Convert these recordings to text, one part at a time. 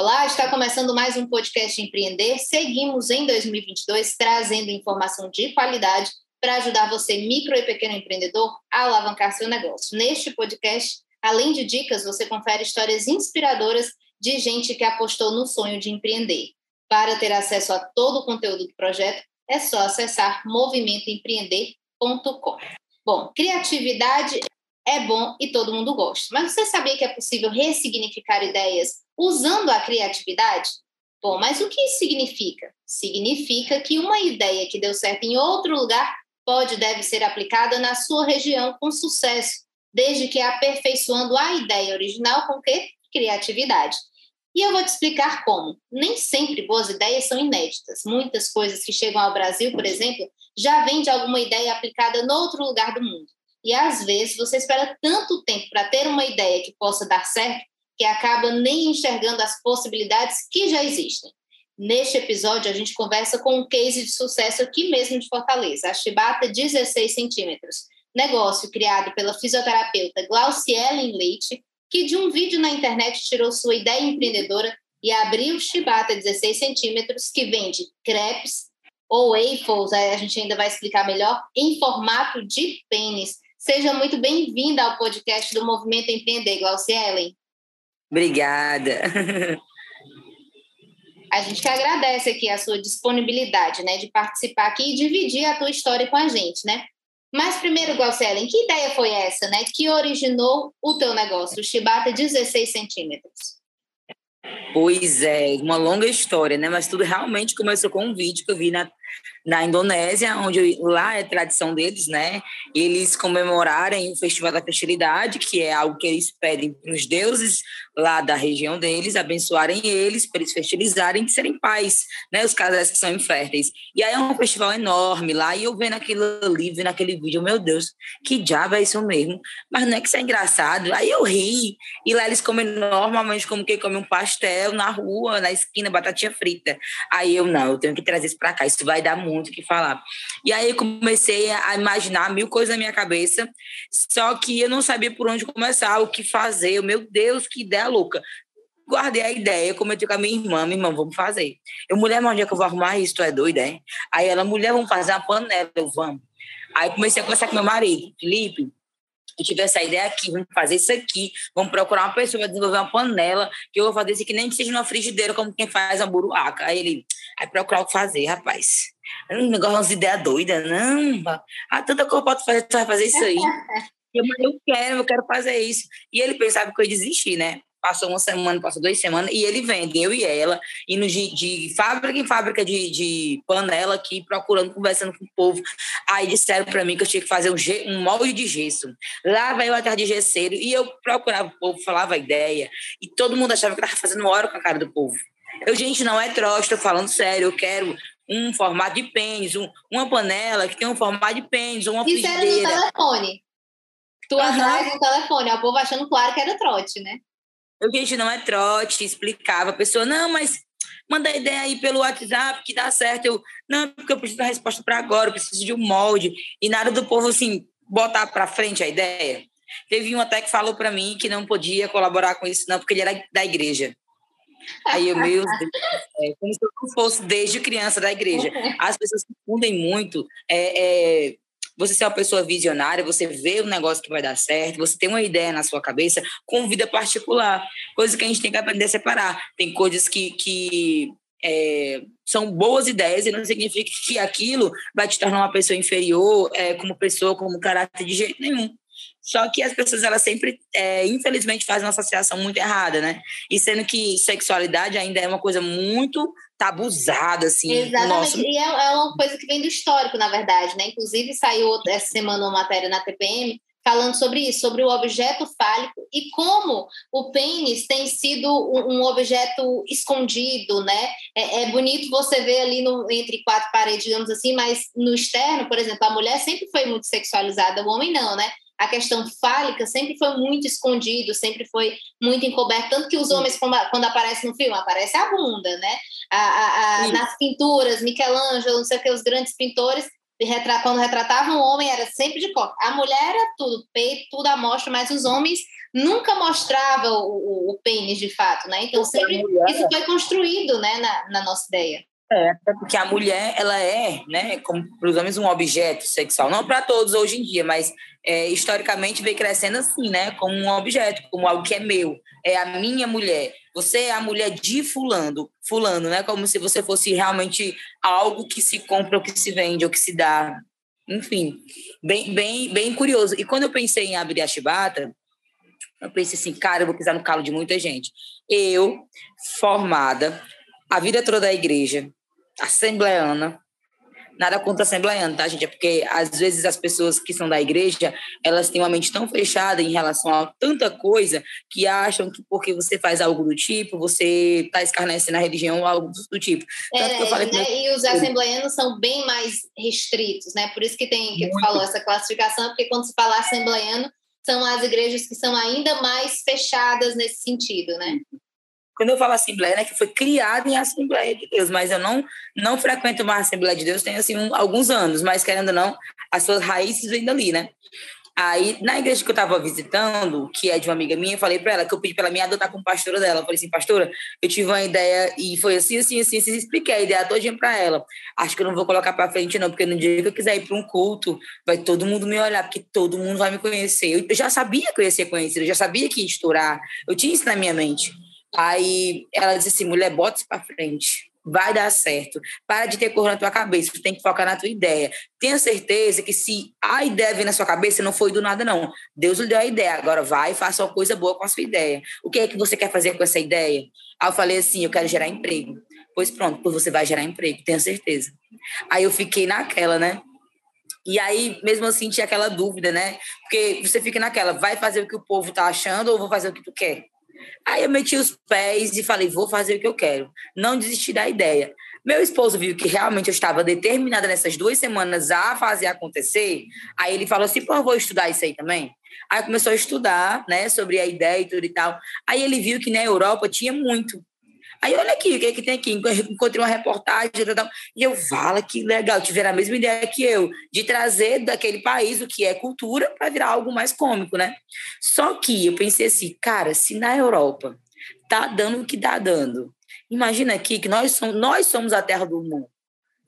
Olá, está começando mais um podcast Empreender. Seguimos em 2022 trazendo informação de qualidade para ajudar você, micro e pequeno empreendedor, a alavancar seu negócio. Neste podcast, além de dicas, você confere histórias inspiradoras de gente que apostou no sonho de empreender. Para ter acesso a todo o conteúdo do projeto, é só acessar movimentoempreender.com. Bom, criatividade é bom e todo mundo gosta, mas você sabia que é possível ressignificar ideias usando a criatividade? Bom, mas o que isso significa? Significa que uma ideia que deu certo em outro lugar pode e deve ser aplicada na sua região com sucesso, desde que aperfeiçoando a ideia original com que? Criatividade. E eu vou te explicar como. Nem sempre boas ideias são inéditas. Muitas coisas que chegam ao Brasil, por exemplo, já vêm de alguma ideia aplicada em outro lugar do mundo. E às vezes você espera tanto tempo para ter uma ideia que possa dar certo que acaba nem enxergando as possibilidades que já existem. Neste episódio, a gente conversa com um case de sucesso aqui mesmo de Fortaleza, a Chibata 16 centímetros, negócio criado pela fisioterapeuta Glaucielen Leite, que de um vídeo na internet tirou sua ideia empreendedora e abriu Chibata 16 centímetros, que vende crepes ou waffles, a gente ainda vai explicar melhor, em formato de pênis. Seja muito bem-vinda ao podcast do Movimento Empreender, Glaucielen. Obrigada. A gente que agradece aqui a sua disponibilidade, né, de participar aqui e dividir a tua história com a gente, né? Mas primeiro, Glaucelen, que ideia foi essa, né, que originou o teu negócio, o Chibata 16 centímetros? Pois é, uma longa história, né? Mas tudo realmente começou com um vídeo que eu vi na na Indonésia, onde lá é tradição deles, né? Eles comemorarem o Festival da Fertilidade, que é algo que eles pedem para os deuses lá da região deles, abençoarem eles, para eles fertilizarem e serem pais, né? Os casais que são inférteis. E aí é um festival enorme lá, e eu vendo aquilo ali, vendo aquele vídeo, meu Deus, que diabo é isso mesmo? Mas não é que isso é engraçado. Aí eu ri, e lá eles comem normalmente como quem come um pastel na rua, na esquina, batatinha frita. Aí eu, não, eu tenho que trazer isso para cá, isso vai dar muito o que falar. E aí comecei a imaginar mil coisas na minha cabeça, só que eu não sabia por onde começar, o que fazer. Meu Deus, que ideia louca guardei a ideia, comentei com a minha irmã, minha irmã, vamos fazer. Eu, mulher, mas onde é que eu vou arrumar isso? Tu é doida, é? Aí ela, mulher, vamos fazer uma panela. Eu, vamos. Aí comecei a conversar com meu marido, Felipe, eu tive essa ideia aqui, vamos fazer isso aqui, vamos procurar uma pessoa para desenvolver uma panela, que eu vou fazer isso aqui, nem que seja numa frigideira, como quem faz a buruaca. Aí ele, aí procurar o que fazer, rapaz. Um negócio, umas ideias doidas, não. Ah, tanta coisa pode fazer, tu vai fazer isso aí. eu, eu quero, eu quero fazer isso. E ele pensava que eu ia desistir, né? Passou uma semana, passou duas semanas, e ele vende, eu e ela, indo de, de fábrica em fábrica de, de panela aqui, procurando, conversando com o povo. Aí disseram para mim que eu tinha que fazer um, um molde de gesso. Lá vai eu atrás de gesseiro, e eu procurava o povo, falava a ideia, e todo mundo achava que eu estava fazendo hora com a cara do povo. Eu, gente, não é troço, estou falando sério, eu quero um formato de pênis, um, uma panela que tem um formato de pênis, uma Isso frigideira. Isso telefone. Tu uhum. atrás no telefone, o povo achando claro que era trote, né? Eu, gente, não é trote, explicava. A pessoa, não, mas manda a ideia aí pelo WhatsApp que dá certo. Eu, não, porque eu preciso da resposta para agora, eu preciso de um molde. E nada do povo, assim, botar para frente a ideia. Teve um até que falou para mim que não podia colaborar com isso, não, porque ele era da igreja. Aí eu, meu Deus, é, como se eu fosse desde criança da igreja. As pessoas confundem muito. É, é, você ser uma pessoa visionária, você vê o negócio que vai dar certo, você tem uma ideia na sua cabeça com vida particular. Coisa que a gente tem que aprender a separar. Tem coisas que, que é, são boas ideias e não significa que aquilo vai te tornar uma pessoa inferior é, como pessoa, como caráter de jeito nenhum. Só que as pessoas, elas sempre, é, infelizmente, fazem uma associação muito errada, né? E sendo que sexualidade ainda é uma coisa muito tabuzada, assim. Exatamente. Nosso... E é, é, uma coisa que vem do histórico, na verdade, né? Inclusive, saiu essa semana uma matéria na TPM falando sobre isso, sobre o objeto fálico e como o pênis tem sido um, um objeto escondido, né? É, é, bonito você ver ali no, entre quatro paredes, digamos assim, mas no externo, por exemplo, a mulher sempre foi muito sexualizada, o homem não, né? A questão fálica sempre foi muito escondido, sempre foi muito encoberto, tanto que os homens, quando aparecem no filme, aparece a bunda, né? A, a, a, nas pinturas, Michelangelo, não sei o que, os grandes pintores, quando retratavam o homem, era sempre de coque. A mulher era tudo, peito, tudo à mostra, mas os homens nunca mostravam o, o, o pênis de fato, né? Então, sempre isso foi construído né, na, na nossa ideia. É, porque a mulher, ela é, né, como para os homens, um objeto sexual. Não para todos hoje em dia, mas é, historicamente vem crescendo assim, né, como um objeto, como algo que é meu. É a minha mulher. Você é a mulher de fulano, fulano, né, como se você fosse realmente algo que se compra ou que se vende ou que se dá. Enfim, bem, bem, bem curioso. E quando eu pensei em abrir a chibata, eu pensei assim, cara, eu vou pisar no calo de muita gente. Eu, formada, a vida toda da igreja, assembleana. Nada contra assembleana, tá, gente? É porque, às vezes, as pessoas que são da igreja, elas têm uma mente tão fechada em relação a tanta coisa que acham que porque você faz algo do tipo, você está escarnecendo a religião ou algo do tipo. É, né? E os assembleanos são bem mais restritos, né? Por isso que tem, que tu falou essa classificação, porque quando se fala assembleano, são as igrejas que são ainda mais fechadas nesse sentido, né? Quando eu falo Assembleia, né, que foi criada em Assembleia de Deus, mas eu não não frequento mais Assembleia de Deus, tem assim um, alguns anos, mas querendo ou não, as suas raízes vêm dali, né? Aí, na igreja que eu estava visitando, que é de uma amiga minha, eu falei para ela que eu pedi para ela me adotar como pastora dela. Eu falei assim, pastora, eu tive uma ideia e foi assim, assim, assim, assim, expliquei a ideia todinha para ela. Acho que eu não vou colocar para frente não, porque no dia que eu quiser ir para um culto, vai todo mundo me olhar, porque todo mundo vai me conhecer. Eu já sabia que eu ia ser conhecida, eu já sabia que ia estourar. Eu tinha isso na minha mente. Aí ela disse assim: mulher, bota isso para frente. Vai dar certo. Para de ter cor na tua cabeça, tu tem que focar na tua ideia. Tenha certeza que se a ideia vem na sua cabeça, não foi do nada, não. Deus lhe deu a ideia. Agora vai e faça uma coisa boa com a sua ideia. O que é que você quer fazer com essa ideia? Aí eu falei assim: eu quero gerar emprego. Pois pronto, pois você vai gerar emprego, tenha certeza. Aí eu fiquei naquela, né? E aí, mesmo assim, tinha aquela dúvida, né? Porque você fica naquela, vai fazer o que o povo tá achando ou vou fazer o que tu quer? Aí eu meti os pés e falei, vou fazer o que eu quero. Não desisti da ideia. Meu esposo viu que realmente eu estava determinada nessas duas semanas a fazer acontecer. Aí ele falou assim, pô, vou estudar isso aí também. Aí começou a estudar, né, sobre a ideia e tudo e tal. Aí ele viu que na Europa tinha muito. Aí olha aqui, o que, é que tem aqui? Encontrei uma reportagem e eu falo que legal, tiveram a mesma ideia que eu, de trazer daquele país o que é cultura para virar algo mais cômico, né? Só que eu pensei assim, cara, se na Europa tá dando o que tá dando, imagina aqui que nós somos, nós somos a terra do mundo.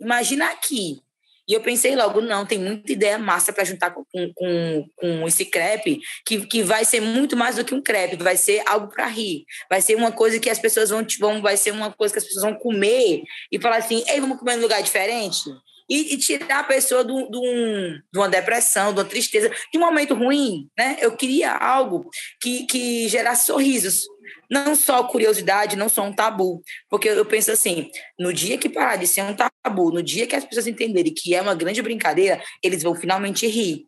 Imagina aqui, e eu pensei logo, não, tem muita ideia massa para juntar com, com, com esse crepe, que, que vai ser muito mais do que um crepe, vai ser algo para rir. Vai ser uma coisa que as pessoas vão, vão, vai ser uma coisa que as pessoas vão comer e falar assim, ei, vamos comer em lugar diferente? E, e, tirar a pessoa de, de, um, de, uma depressão, de uma tristeza, de um momento ruim, né? Eu queria algo que, que gerasse sorrisos, não só curiosidade, não só um tabu. Porque eu penso assim, no dia que parar de ser um tabu, no dia que as pessoas entenderem que é uma grande brincadeira, eles vão finalmente rir.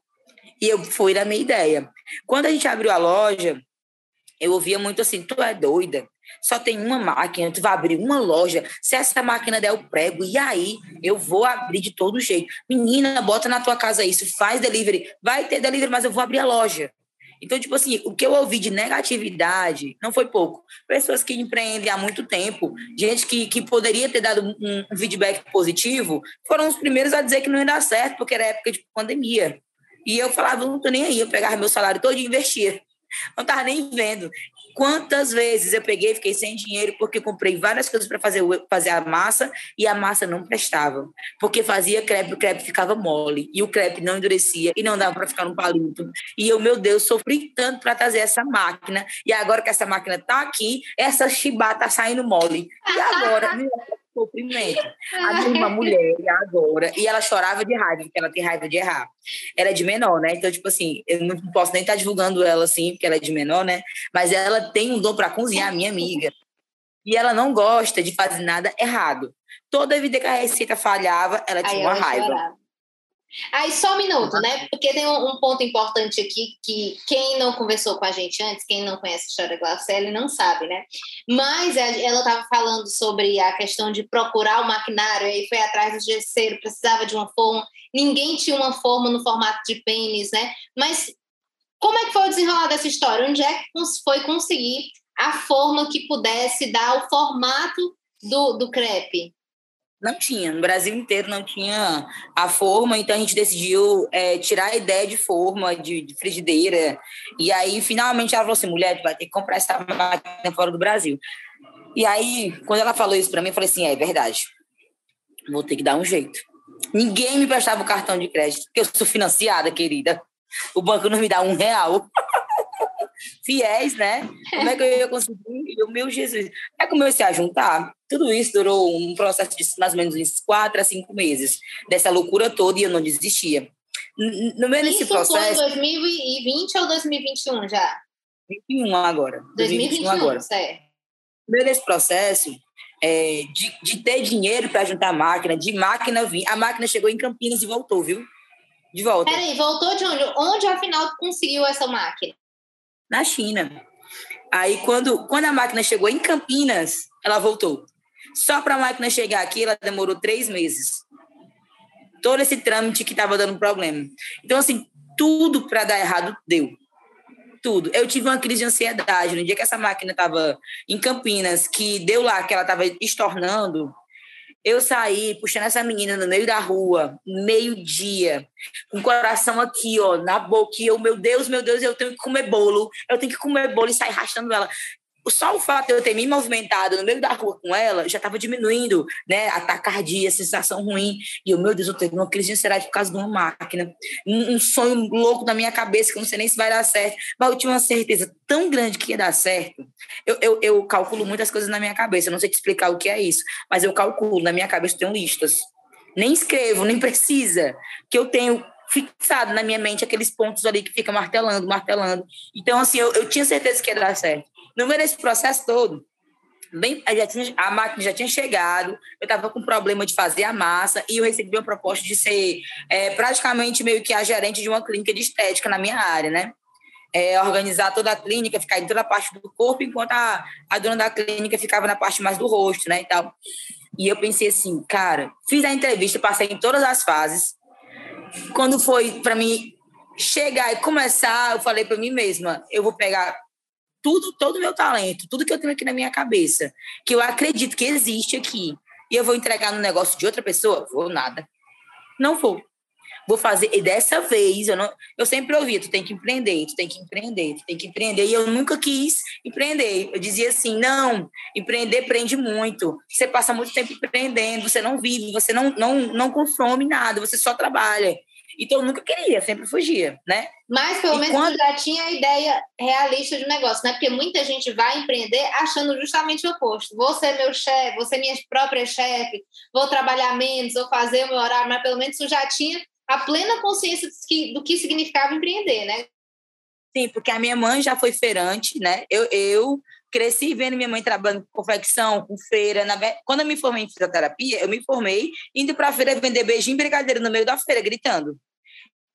E eu fui da minha ideia. Quando a gente abriu a loja, eu ouvia muito assim, tu é doida? Só tem uma máquina, tu vai abrir uma loja. Se essa máquina der o prego, e aí? Eu vou abrir de todo jeito. Menina, bota na tua casa isso, faz delivery. Vai ter delivery, mas eu vou abrir a loja. Então, tipo assim, o que eu ouvi de negatividade não foi pouco. Pessoas que empreendem há muito tempo, gente que, que poderia ter dado um, um feedback positivo, foram os primeiros a dizer que não ia dar certo, porque era época de pandemia. E eu falava, não tô nem aí, eu pegava meu salário todo e investia. Não tava nem vendo. Quantas vezes eu peguei e fiquei sem dinheiro porque comprei várias coisas para fazer, fazer a massa e a massa não prestava. Porque fazia crepe, o crepe ficava mole e o crepe não endurecia e não dava para ficar no palito. E eu, meu Deus, sofri tanto para trazer essa máquina. E agora que essa máquina está aqui, essa chibata tá saindo mole. E agora, sofrimento. A minha irmã mulher agora, e ela chorava de raiva, porque ela tem raiva de errar. Ela é de menor, né? Então, tipo assim, eu não posso nem estar tá divulgando ela assim, porque ela é de menor, né? Mas ela tem um dom para cozinhar, minha amiga. E ela não gosta de fazer nada errado. Toda vida que a receita falhava, ela tinha Aí uma raiva. Chorava. Aí só um minuto, né? Porque tem um, um, ponto importante aqui que quem não conversou com a gente antes, quem não conhece a história da Glaucelli, não sabe, né? Mas ela estava falando sobre a questão de procurar o maquinário, aí foi atrás do gesseiro, precisava de uma forma, ninguém tinha uma forma no formato de pênis, né? Mas como é que foi o desenrolar dessa história? Onde é que foi conseguir a forma que pudesse dar o formato do, do crepe? Não tinha, no Brasil inteiro não tinha a forma, então a gente decidiu é, tirar a ideia de forma, de, de, frigideira. E aí, finalmente, ela falou assim: mulher, tu vai ter que comprar essa máquina fora do Brasil. E aí, quando ela falou isso para mim, eu falei assim: é, é verdade, vou ter que dar um jeito. Ninguém me prestava o cartão de crédito, porque eu sou financiada, querida. O banco não me dá um real. fiéis, né? Como é que eu ia conseguir? Eu, meu Jesus. Aí comecei a juntar. Tudo isso durou um processo de mais ou menos uns quatro a cinco meses, dessa loucura toda, e eu não desistia. No meio desse processo. Foi 2020 ou 2021 já? 21 agora. 2021, 2021 agora. certo. No meio desse processo, é, de, de ter dinheiro para juntar máquina, de máquina vir. A máquina chegou em Campinas e voltou, viu? De volta. Peraí, voltou de onde? Onde afinal conseguiu essa máquina? na China. Aí, quando, quando a máquina chegou em Campinas, ela voltou. Só para a máquina chegar aqui, ela demorou três meses. Todo esse trâmite que estava dando problema. Então, assim, tudo para dar errado deu. Tudo. Eu tive uma crise de ansiedade no dia que essa máquina estava em Campinas, que deu lá, que ela estava estornando. Eu saí puxando essa menina no meio da rua, meio-dia, com o coração aqui, ó, na boca. E eu, meu Deus, meu Deus, eu tenho que comer bolo. Eu tenho que comer bolo e sair arrastando ela só o fato de eu ter me movimentado no meio da rua com ela já estava diminuindo, né? A tacardia, a sensação ruim. E eu, meu Deus, eu tenho uma crise de ansiedade por causa de uma máquina. Um, um, sonho louco na minha cabeça que eu não sei nem se vai dar certo. Mas eu tinha uma certeza tão grande que ia dar certo. Eu, eu, eu calculo muitas coisas na minha cabeça. Eu não sei te explicar o que é isso, mas eu calculo. Na minha cabeça eu tenho listas. Nem escrevo, nem precisa. Que eu tenho fixado na minha mente aqueles pontos ali que fica martelando, martelando. Então, assim, eu, eu tinha certeza que ia dar certo. No meio desse processo todo, bem, já tinha, a máquina já tinha chegado, eu estava com problema de fazer a massa e eu recebi uma proposta de ser é, praticamente meio que a gerente de uma clínica de estética na minha área, né? É, organizar toda a clínica, ficar em toda a parte do corpo, enquanto a, a dona da clínica ficava na parte mais do rosto, né, e tal. E eu pensei assim, cara, fiz a entrevista, passei em todas as fases. Quando foi para mim chegar e começar, eu falei para mim mesma, eu vou pegar tudo, todo o meu talento, tudo que eu tenho aqui na minha cabeça, que eu acredito que existe aqui, e eu vou entregar no negócio de outra pessoa? Vou nada. Não vou. Vou fazer, e dessa vez, eu, não, eu sempre ouvi, tu tem que empreender, tu tem que empreender, tu tem que empreender, e eu nunca quis empreender. Eu dizia assim, não, empreender prende muito, você passa muito tempo empreendendo, você não vive, você não, não, não consome nada, você só trabalha. Então eu nunca queria, sempre fugia, né? Mas pelo e menos quando... já tinha a ideia realista de negócio, né? Porque muita gente vai empreender achando justamente o oposto. Vou ser meu chefe, vou ser minha própria chefe, vou trabalhar menos, vou fazer o meu horário, mas pelo menos eu já tinha a plena consciência do que, do que significava empreender, né? Sim, porque a minha mãe já foi feirante, né? Eu, eu cresci vendo minha mãe trabalhando com confecção, com feira. Na... Quando eu me formei em fisioterapia, eu me formei indo para a feira vender beijinho e brigadeiro no meio da feira, gritando.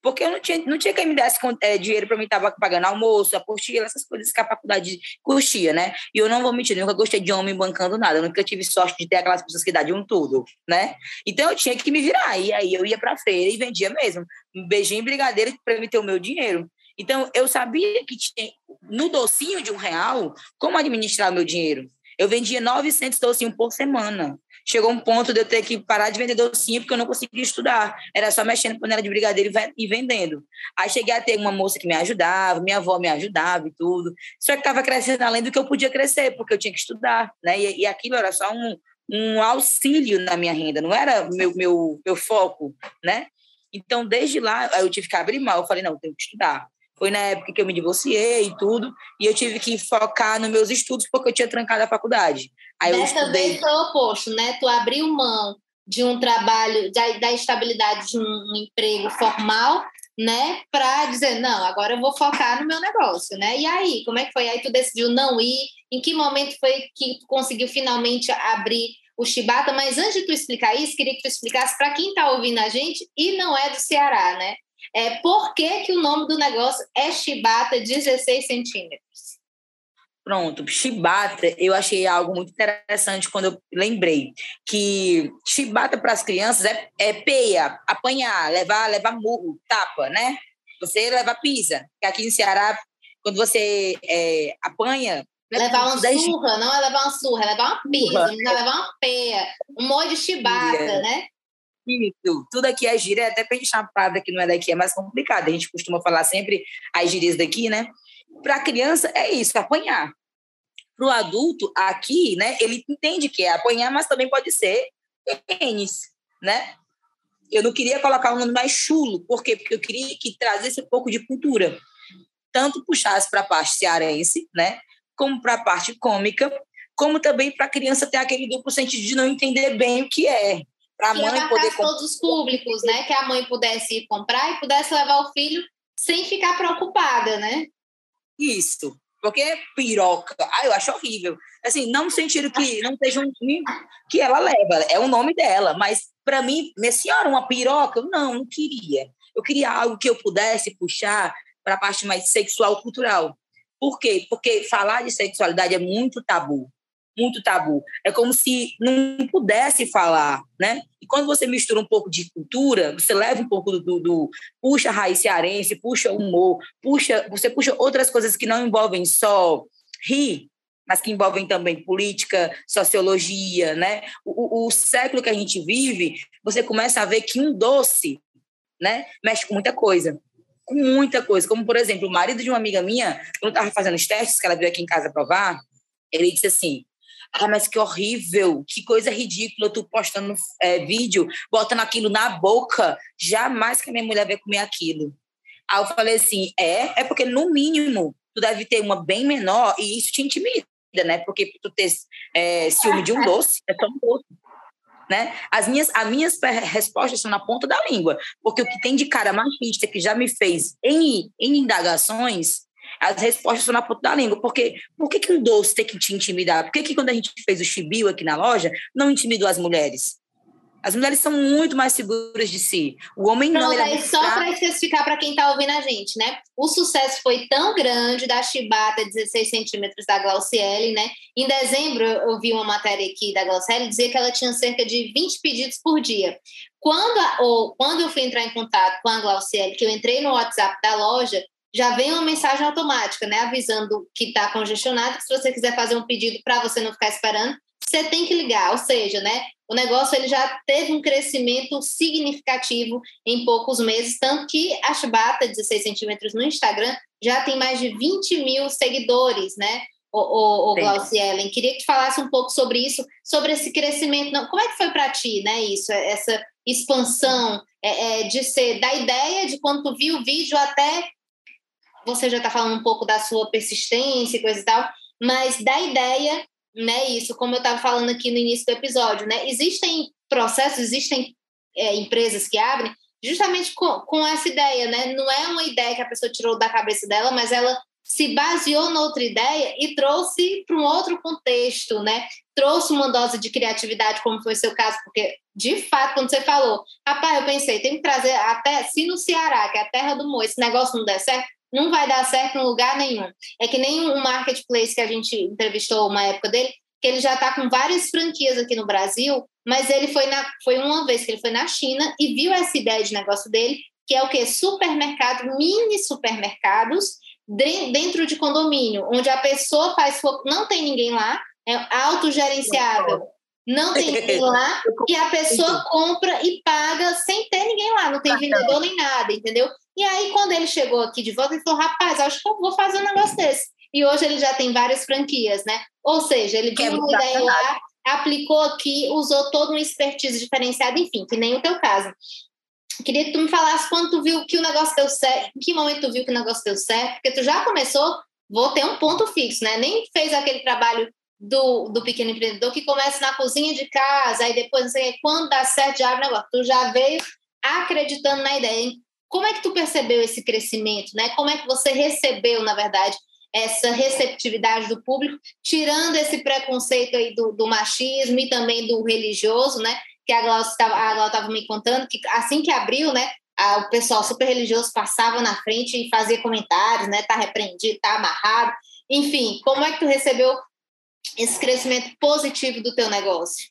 Porque eu não tinha, não tinha quem me desse é, dinheiro para mim estar pagando almoço, apostila, essas coisas que a faculdade custia, né? E eu não vou mentir, nunca gostei de homem bancando nada, eu nunca tive sorte de ter aquelas pessoas que dão de um tudo, né? Então eu tinha que me virar, e aí eu ia para feira e vendia mesmo. Um beijinho e brigadeiro para me ter o meu dinheiro. Então, eu sabia que tinha, no docinho de um real, como administrar meu dinheiro. Eu vendia 900 docinhos por semana. Chegou um ponto de eu ter que parar de vender docinho porque eu não conseguia estudar. Era só mexendo panela de brigadeiro e vendendo. Aí cheguei a ter uma moça que me ajudava, minha avó me ajudava e tudo. Só que estava crescendo além do que eu podia crescer, porque eu tinha que estudar. Né? E, e aquilo era só um, um auxílio na minha renda, não era meu, meu, meu foco, né? Então, desde lá, eu tive que abrir mão. Eu falei, não, eu tenho que estudar. Foi na época que eu me divorciei e tudo, e eu tive que focar nos meus estudos porque eu tinha trancado a faculdade. Aí Dessa eu estudei... vez foi o oposto, né? Tu abriu mão de um trabalho, da, da estabilidade de um, um emprego formal, né? Para dizer, não, agora eu vou focar no meu negócio, né? E aí, como é que foi? Aí tu decidiu não ir? Em que momento foi que tu conseguiu finalmente abrir o chibata, mas antes de tu explicar isso, queria que tu explicasse para quem está ouvindo a gente e não é do Ceará, né? É, por que, que o nome do negócio é chibata 16 centímetros? Pronto, chibata, eu achei algo muito interessante quando eu lembrei que chibata para as crianças é, é peia, apanhar, levar, levar murro, tapa, né? Você leva pisa, que aqui no Ceará, quando você é, apanha, Levar uma surra, não é levar uma surra, é levar uma pisa, não é levar uma peia, um monte de chibata, né? Isso, tudo aqui é gíria, até para a gente chamar que não é daqui é mais complicado. A gente costuma falar sempre as gírias daqui, né? Para a criança é isso, apanhar. Para o adulto, aqui, né, ele entende que é apanhar, mas também pode ser tênis, né? Eu não queria colocar um nome mais chulo, por quê? Porque eu queria que trazesse um pouco de cultura. Tanto puxasse para a parte cearense, né? Como para a parte cômica, como também para a criança ter aquele duplo sentido de não entender bem o que é. Para a mãe poder. todos os públicos, né? Que a mãe pudesse ir comprar e pudesse levar o filho sem ficar preocupada, né? Isso. Porque piroca, ah, eu acho horrível. Assim, não no sentido que não seja um que ela leva, é o nome dela, mas para mim, minha senhora, uma piroca, não, não queria. Eu queria algo que eu pudesse puxar para a parte mais sexual cultural. Por quê? Porque falar de sexualidade é muito tabu muito tabu. É como se não pudesse falar, né? E quando você mistura um pouco de cultura, você leva um pouco do, do, do puxa raiz cearense, puxa humor, puxa, você puxa outras coisas que não envolvem só rir, mas que envolvem também política, sociologia, né? O, o, século que a gente vive, você começa a ver que um doce, né, mexe com muita coisa com muita coisa. Como, por exemplo, o marido de uma amiga minha, quando estava fazendo os testes, que ela veio aqui em casa provar, ele disse assim: ah, mas que horrível, que coisa ridícula, tu postando é, vídeo, botando aquilo na boca, jamais que a minha mulher vai comer aquilo. Aí eu falei assim, é, é porque no mínimo tu deve ter uma bem menor e isso te intimida, né? Porque tu ter é, ciúme de um doce, é um doce. Né? As minhas, as minhas respostas são na ponta da língua, porque o que tem de cara machista que já me fez em, em indagações as respostas são na ponta da língua. Porque por que, que um doce tem que te intimidar? Por que, que quando a gente fez o chibio aqui na loja, não intimidou as mulheres? As mulheres são muito mais seguras de si. O homem não. não é só para especificar para quem está ouvindo a gente, né? O sucesso foi tão grande da chibata 16 centímetros da Glauciele, né? Em dezembro, eu vi uma matéria aqui da Glauciele dizer que ela tinha cerca de 20 pedidos por dia. Quando, a, ou, quando eu fui entrar em contato com a Glauciele, que eu entrei no WhatsApp da loja, já vem uma mensagem automática, né, avisando que está congestionado, que se você quiser fazer um pedido para você não ficar esperando, você tem que ligar, ou seja, né, o negócio ele já teve um crescimento significativo em poucos meses, tanto que a Chibata, 16 centímetros no Instagram, já tem mais de 20 mil seguidores, né, o, o, o Glaucielen. Queria que falasse um pouco sobre isso, sobre esse crescimento. Não, como é que foi para ti, né, isso, essa expansão é, é, de ser da ideia de quando tu viu o vídeo até você já está falando um pouco da sua persistência e coisa e tal, mas da ideia, né? Isso, como eu estava falando aqui no início do episódio, né? Existem processos, existem é, empresas que abrem justamente com, com essa ideia, né? Não é uma ideia que a pessoa tirou da cabeça dela, mas ela se baseou noutra ideia e trouxe para um outro contexto, né? Trouxe uma dose de criatividade, como foi o seu caso, porque, de fato, quando você falou, rapaz, eu pensei, tem que trazer até, se no Ceará, que é a terra do Mo, esse negócio não der certo, não vai dar certo em lugar nenhum. É que nem um marketplace que a gente entrevistou uma época dele, que ele já está com várias franquias aqui no Brasil, mas ele foi, na, foi uma vez que ele foi na China e viu essa ideia de negócio dele, que é o que? Supermercado, mini supermercados dentro de condomínio, onde a pessoa faz não tem ninguém lá, é autogerenciável. Não tem ninguém lá e a pessoa compra e paga sem ter ninguém lá, não tem vendedor nem nada, entendeu? E aí, quando ele chegou aqui de volta, ele falou: rapaz, acho que eu vou fazer um negócio desse. E hoje ele já tem várias franquias, né? Ou seja, ele viu uma ideia lá, aplicou aqui, usou toda uma expertise diferenciada, enfim, que nem o teu caso. Queria que tu me falasse quando tu viu que o negócio deu certo, em que momento tu viu que o negócio deu certo, porque tu já começou, vou ter um ponto fixo, né? Nem fez aquele trabalho do, do pequeno empreendedor que começa na cozinha de casa, aí depois não sei quando dá certo já abre o negócio. Tu já veio acreditando na ideia. Como é que tu percebeu esse crescimento, né? Como é que você recebeu, na verdade, essa receptividade do público, tirando esse preconceito aí do, do machismo e também do religioso, né? Que a Glaucia estava me contando que assim que abriu, né? A, o pessoal super religioso passava na frente e fazia comentários, né? Tá repreendido, tá amarrado. Enfim, como é que tu recebeu esse crescimento positivo do teu negócio?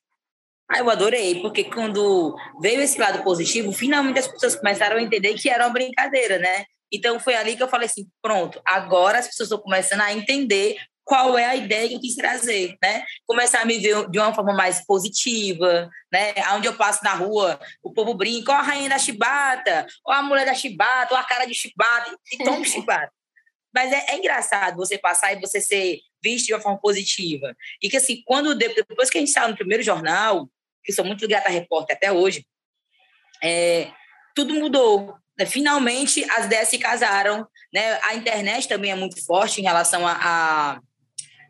Ah, eu adorei, porque quando veio esse lado positivo, finalmente as pessoas começaram a entender que era uma brincadeira, né? Então foi ali que eu falei assim, pronto, agora as pessoas estão começando a entender qual é a ideia que eu quis trazer, né? Começar a me ver de uma forma mais positiva, né? Onde eu passo na rua, o povo brinca, ó a rainha da chibata, ó a mulher da chibata, ó a cara de chibata, e toma chibata. Mas é, é, engraçado você passar e você ser visto de uma forma positiva. E que assim, quando depois que a gente saiu no primeiro jornal, que sou muito ligada a repórter até hoje, é, tudo mudou. Né? Finalmente as ideias se casaram. Né? A internet também é muito forte em relação a, a,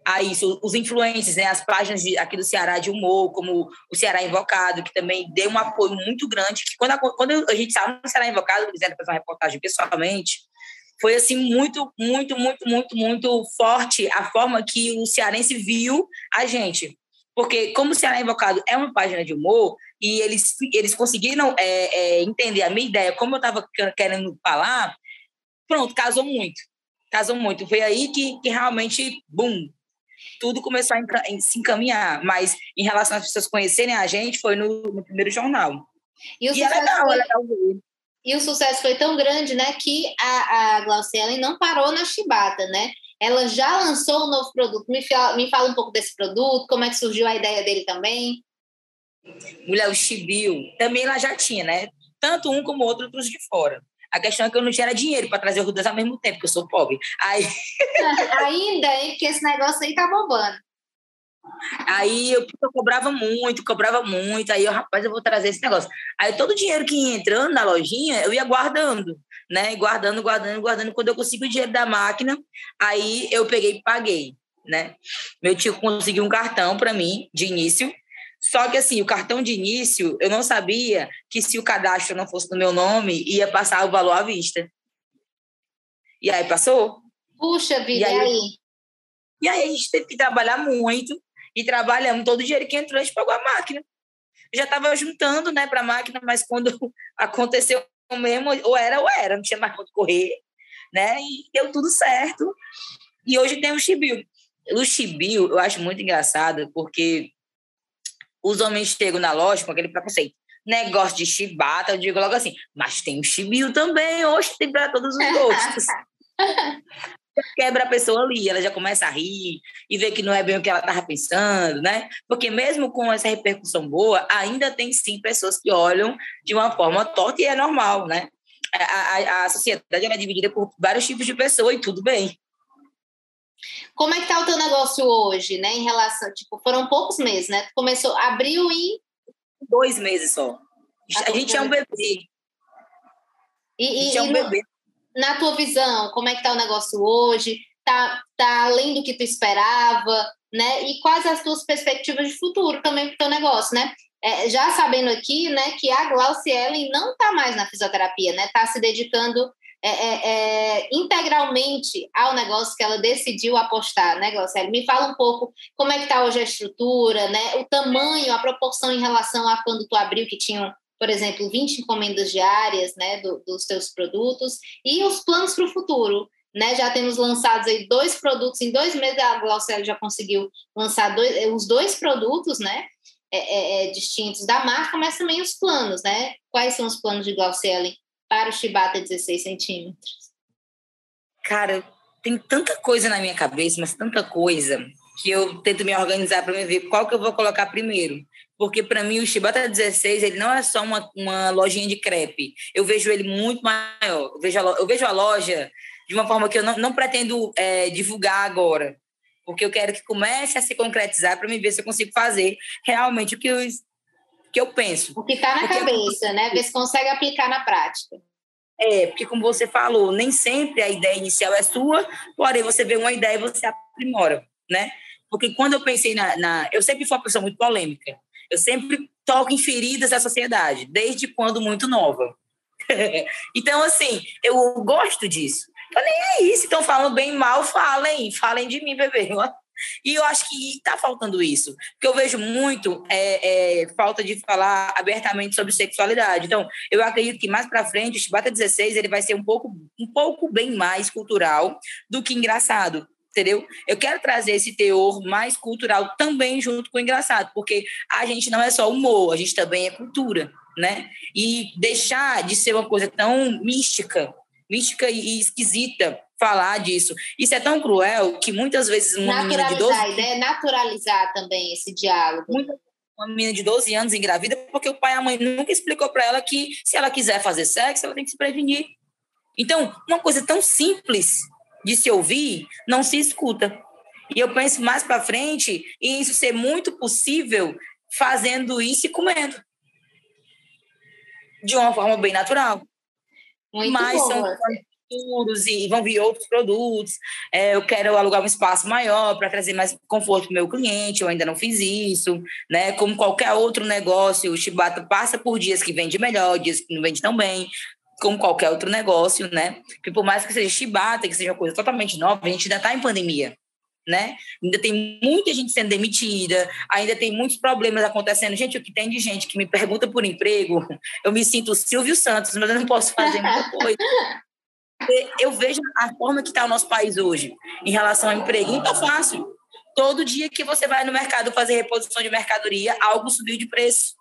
a isso. Os influencers, né? as páginas de, aqui do Ceará de humor, como o Ceará Invocado, que também deu um apoio muito grande. Que quando, a, quando a gente saiu no Ceará Invocado, quiseram fazer uma reportagem pessoalmente, foi assim muito, muito, muito, muito, muito forte a forma que o cearense viu a gente. Porque, como o Ceará Invocado é uma página de humor, e eles, eles conseguiram é, é, entender a minha ideia, como eu estava querendo falar, pronto, casou muito. Casou muito. Foi aí que, que realmente, bum, tudo começou a se encaminhar. Mas em relação às pessoas conhecerem a gente, foi no, no primeiro jornal. E, e é legal, foi... é legal ver. E o sucesso foi tão grande, né, que a, a Glaucielen não parou na chibata, né? Ela já lançou um novo produto. Me fala, me fala um pouco desse produto, como é que surgiu a ideia dele também. Mulher, o Chibio, também ela já tinha, né? Tanto um como o outro trouxe de fora. A questão é que eu não tinha dinheiro para trazer os dois ao mesmo tempo, porque eu sou pobre. Aí... Ainda, hein? Porque esse negócio aí tá bombando. Aí eu, eu, cobrava muito, cobrava muito. Aí eu, rapaz, eu vou trazer esse negócio. Aí todo o dinheiro que ia entrando na lojinha, eu ia guardando, né? Guardando, guardando, guardando. Quando eu consigo o dinheiro da máquina, aí eu peguei e paguei, né? Meu tio conseguiu um cartão para mim de início. Só que assim, o cartão de início, eu não sabia que se o cadastro não fosse no meu nome, ia passar o valor à vista. E aí passou. Puxa vida, e aí? E aí, e aí a gente teve que trabalhar muito e trabalhamos todo o dinheiro que entrou, a gente pagou a máquina. já estava juntando né, para a máquina, mas quando aconteceu mesmo, ou era ou era, não tinha mais onde correr, né? E deu tudo certo. E hoje tem o Chibio. O Chibio eu acho muito engraçado, porque os homens chegam na loja com aquele preconceito. Negócio de chibata, eu digo logo assim, mas tem o chibio também, hoje tem para todos os gostos. quebra a pessoa ali, ela já começa a rir e vê que não é bem o que ela estava pensando, né? Porque mesmo com essa repercussão boa, ainda tem sim pessoas que olham de uma forma torta e é normal, né? A, a, a sociedade é dividida por vários tipos de pessoas e tudo bem. Como é que tá o teu negócio hoje, né? Em relação, tipo, foram poucos meses, né? Tu começou, abriu em dois meses só. A, gente é um bebê. E, a gente é um bebê na tua visão, como é que está o negócio hoje? Tá, tá além do que tu esperava, né? E quais as tuas perspectivas de futuro também para o teu negócio, né? É, já sabendo aqui, né, que a Glaucielen não está mais na fisioterapia, né? Está se dedicando é, é, é, integralmente ao negócio que ela decidiu apostar, né, Glaucielen? Me fala um pouco como é que está hoje a estrutura, né? O tamanho, a proporção em relação a quando tu abriu, que tinham por exemplo, 20 encomendas diárias né, do, dos teus produtos e os planos para o futuro. Né, já temos lançados aí dois produtos, em dois meses a Glaucel já conseguiu lançar dois, eh, os dois produtos, né, é, é, é, distintos da marca, mas também os planos, né? Quais são os planos de Glaucel para o Chibata 16 centímetros? Cara, tem tanta coisa na minha cabeça, mas tanta coisa que eu tento me organizar para ver qual que eu vou colocar primeiro porque para mim o Chibata 16 ele não é só uma, uma lojinha de crepe. Eu vejo ele muito maior. Eu vejo a, eu vejo a loja de uma forma que eu não, não pretendo é, divulgar agora, porque eu quero que comece a se concretizar para me ver se eu consigo fazer realmente o que eu, que eu penso. O que está na porque cabeça, né? Ver se consegue aplicar na prática. É, porque como você falou, nem sempre a ideia inicial é sua, porém você vê uma ideia e você aprimora, né? Porque quando eu pensei na, na eu sempre fui uma pessoa muito polêmica. Eu sempre toco em feridas da sociedade, desde quando muito nova. então, assim, eu gosto disso. Falei, é isso, estão falando bem mal, falem, falem de mim, bebê. E eu acho que está faltando isso, porque eu vejo muito é, é, falta de falar abertamente sobre sexualidade. Então, eu acredito que mais para frente, o Chibata 16 ele vai ser um pouco, um pouco bem mais cultural do que engraçado. Entendeu? Eu quero trazer esse teor mais cultural também junto com o engraçado, porque a gente não é só humor, a gente também é cultura, né? E deixar de ser uma coisa tão mística, mística e esquisita, falar disso. Isso é tão cruel que muitas vezes uma menina de 12 né? Naturalizar também esse diálogo. Uma menina de 12 anos engravida porque o pai e a mãe nunca explicou para ela que se ela quiser fazer sexo, ela tem que se prevenir. Então, uma coisa tão simples de se ouvir, não se escuta. E eu penso mais para frente em isso ser muito possível fazendo isso e comendo. De uma forma bem natural. Muito Mas boa. são futuros e vão vir outros produtos. É, eu quero alugar um espaço maior para trazer mais conforto para o meu cliente. Eu ainda não fiz isso, né? Como qualquer outro negócio, o Chibata passa por dias que vende melhor, dias que não vende tão bem. Como qualquer outro negócio, né? Que por mais que seja Chibata, que seja uma coisa totalmente nova, a gente ainda está em pandemia né? Ainda tem muita gente sendo demitida, ainda tem muitos problemas acontecendo. Gente, o que tem de gente que me pergunta por emprego, eu me sinto Silvio Santos, mas eu não posso fazer muita coisa. Eu vejo a forma que está o nosso país hoje em relação ao emprego. Não está fácil. Todo dia que você vai no mercado fazer reposição de mercadoria, algo subiu de preço.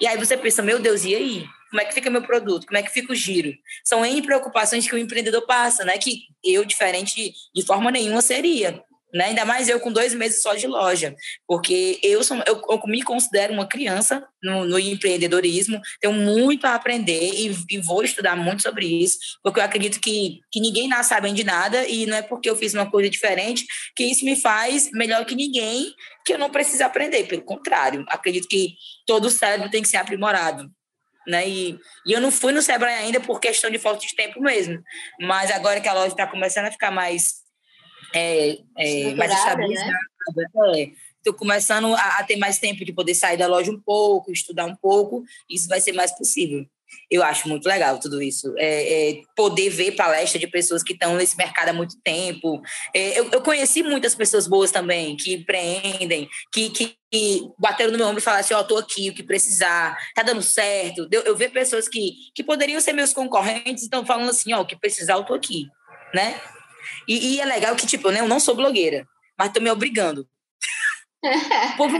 E aí você pensa, meu Deus, e aí? Como é que fica meu produto? Como é que fica o giro? São N preocupações que o empreendedor passa, né? Que eu, diferente de forma nenhuma, seria né? Ainda mais eu com dois meses só de loja, porque eu, sou, eu, eu me considero uma criança no, no, empreendedorismo, tenho muito a aprender e, e, vou estudar muito sobre isso, porque eu acredito que, que ninguém nasce sabendo de nada e não é porque eu fiz uma coisa diferente que isso me faz melhor que ninguém, que eu não preciso aprender, pelo contrário, acredito que todo cérebro tem que ser aprimorado. Né? E, e eu não fui no Sebrae ainda por questão de falta de tempo mesmo, mas agora que a loja está começando a ficar mais é, é, mais estabilizada. Né? Estou é. começando a, a, ter mais tempo de poder sair da loja um pouco, estudar um pouco, isso vai ser mais possível. Eu acho muito legal tudo isso. É, é poder ver palestra de pessoas que estão nesse mercado há muito tempo. É, eu, eu, conheci muitas pessoas boas também, que empreendem, que, que, bateram no meu ombro e falaram assim: Ó, oh, tô aqui, o que precisar, tá dando certo. Eu, eu pessoas que, que poderiam ser meus concorrentes, estão falando assim: Ó, oh, o que precisar, eu tô aqui, né? E, e é legal que, tipo, né, eu não sou blogueira, mas tô me obrigando. o povo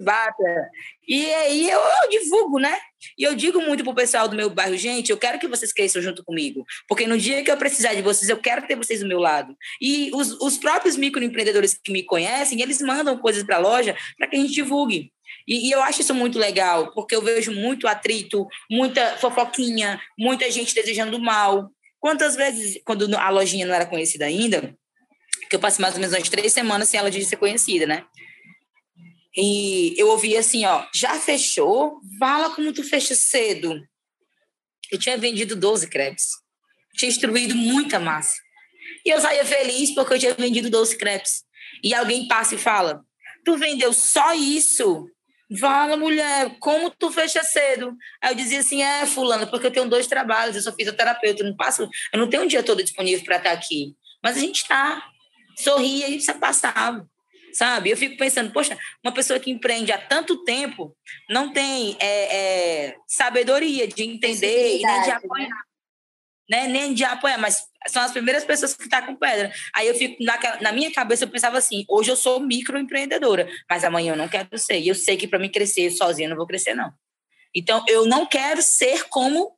bata. E aí eu, eu, divulgo, né? E eu digo muito pro pessoal do meu bairro, gente, eu quero que vocês cresçam junto comigo. Porque no dia que eu precisar de vocês, eu quero ter vocês do meu lado. E os, os próprios microempreendedores que me conhecem, eles mandam coisas para a loja para que a gente divulgue. E, e, eu acho isso muito legal, porque eu vejo muito atrito, muita fofoquinha, muita gente desejando mal. Quantas vezes, quando a lojinha não era conhecida ainda, que eu passei mais ou menos umas três semanas sem ela de ser conhecida, né? E eu ouvi assim, ó, já fechou? Fala como tu fecha cedo. Eu tinha vendido 12 crepes. Tinha instruído muita massa. E eu saía feliz porque eu tinha vendido 12 crepes. E alguém passa e fala, tu vendeu só isso? Fala, mulher, como tu fecha cedo? Aí eu dizia assim, é, fulano, porque eu tenho dois trabalhos, eu sou fisioterapeuta, eu não passo, eu não tenho um dia todo disponível para estar aqui. Mas a gente está, sorria e se passava, sabe? Eu fico pensando, poxa, uma pessoa que empreende há tanto tempo não tem é, é, sabedoria de entender e nem de apoiar. Né? né? Nem de apoiar, mas são as primeiras pessoas que estão com pedra. Aí eu fico, na, na minha cabeça, eu pensava assim: hoje eu sou microempreendedora, mas amanhã eu não quero ser. E eu sei que para mim crescer sozinha eu não vou crescer, não. Então, eu não quero ser como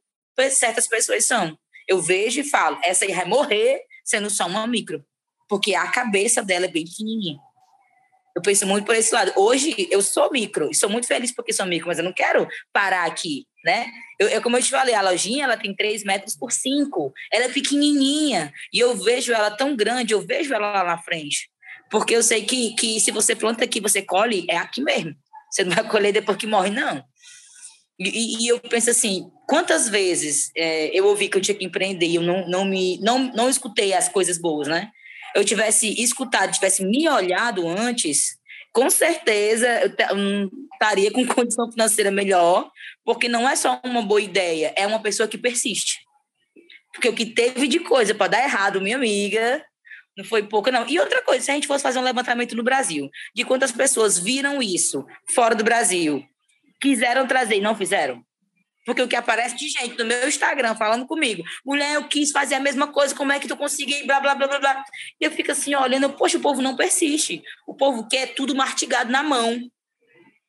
certas pessoas são. Eu vejo e falo: essa aí vai morrer sendo só uma micro, porque a cabeça dela é bem pequenininha. Eu penso muito por esse lado. Hoje eu sou micro e sou muito feliz porque sou micro, mas eu não quero parar aqui, né? Eu, eu, como eu te falei, a lojinha ela tem 3 metros por 5. Ela é pequenininha e eu vejo ela tão grande, eu vejo ela lá na frente. Porque eu sei que, que se você planta aqui, você colhe, é aqui mesmo. Você não vai colher depois que morre, não. E, e eu penso assim, quantas vezes é, eu ouvi que eu tinha que empreender e eu não, não, me, não, não escutei as coisas boas, né? Eu tivesse escutado, tivesse me olhado antes, com certeza eu estaria com condição financeira melhor, porque não é só uma boa ideia, é uma pessoa que persiste. Porque o que teve de coisa para dar errado, minha amiga, não foi pouca, não. E outra coisa, se a gente fosse fazer um levantamento no Brasil, de quantas pessoas viram isso fora do Brasil, quiseram trazer e não fizeram? Porque o que aparece de gente no meu Instagram falando comigo, mulher, eu quis fazer a mesma coisa, como é que tu conseguiu? Blá, blá, blá, blá, blá. E eu fico assim, olhando, poxa, o povo não persiste. O povo quer tudo mastigado na mão.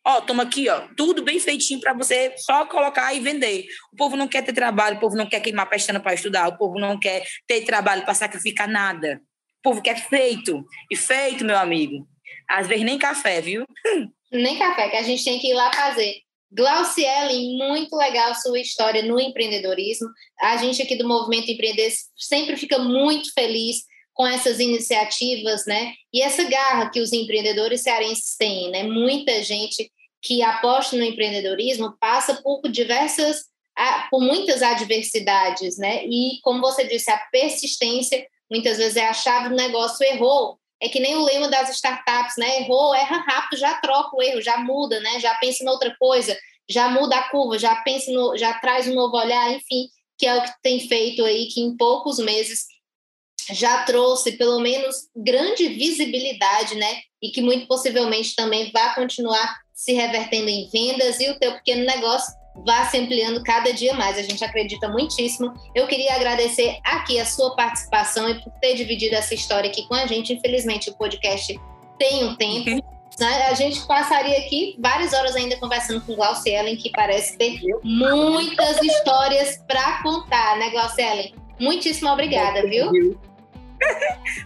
Ó, toma aqui, ó, tudo bem feitinho para você só colocar e vender. O povo não quer ter trabalho, o povo não quer queimar pestana para estudar, o povo não quer ter trabalho para sacrificar nada. O povo quer feito. E feito, meu amigo. Às vezes nem café, viu? Nem café, que a gente tem que ir lá fazer. Glauciele, muito legal sua história no empreendedorismo. A gente aqui do Movimento Empreender sempre fica muito feliz com essas iniciativas, né? E essa garra que os empreendedores cearenses têm, né? Muita gente que aposta no empreendedorismo passa por diversas, por muitas adversidades, né? E como você disse, a persistência muitas vezes é a chave do negócio. Errou, é que nem o lema das startups, né? Errou, erra rápido, já troca o erro, já muda, né? Já pensa em outra coisa, já muda a curva, já pensa no, já traz um novo olhar, enfim, que é o que tem feito aí, que em poucos meses já trouxe pelo menos grande visibilidade, né? E que muito possivelmente também vai continuar se revertendo em vendas e o teu pequeno negócio vá se ampliando cada dia mais. A gente acredita muitíssimo. Eu queria agradecer aqui a sua participação e por ter dividido essa história aqui com a gente. Infelizmente, o podcast tem um tempo. Né? A gente passaria aqui várias horas ainda conversando com Glaucielen, que parece ter muitas histórias para contar, né, Glaucielen? Muitíssimo obrigada, viu?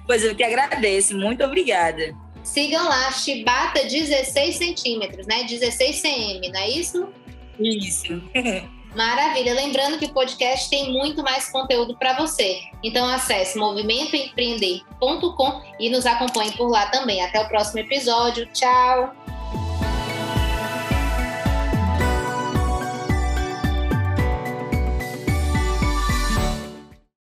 Pois eu que agradeço, muito obrigada. Sigam lá, Chibata 16 centímetros, né? 16 cm, não é isso? Isso. Maravilha. Lembrando que o podcast tem muito mais conteúdo para você. Então acesse movimentoempreender.com e nos acompanhe por lá também. Até o próximo episódio. Tchau!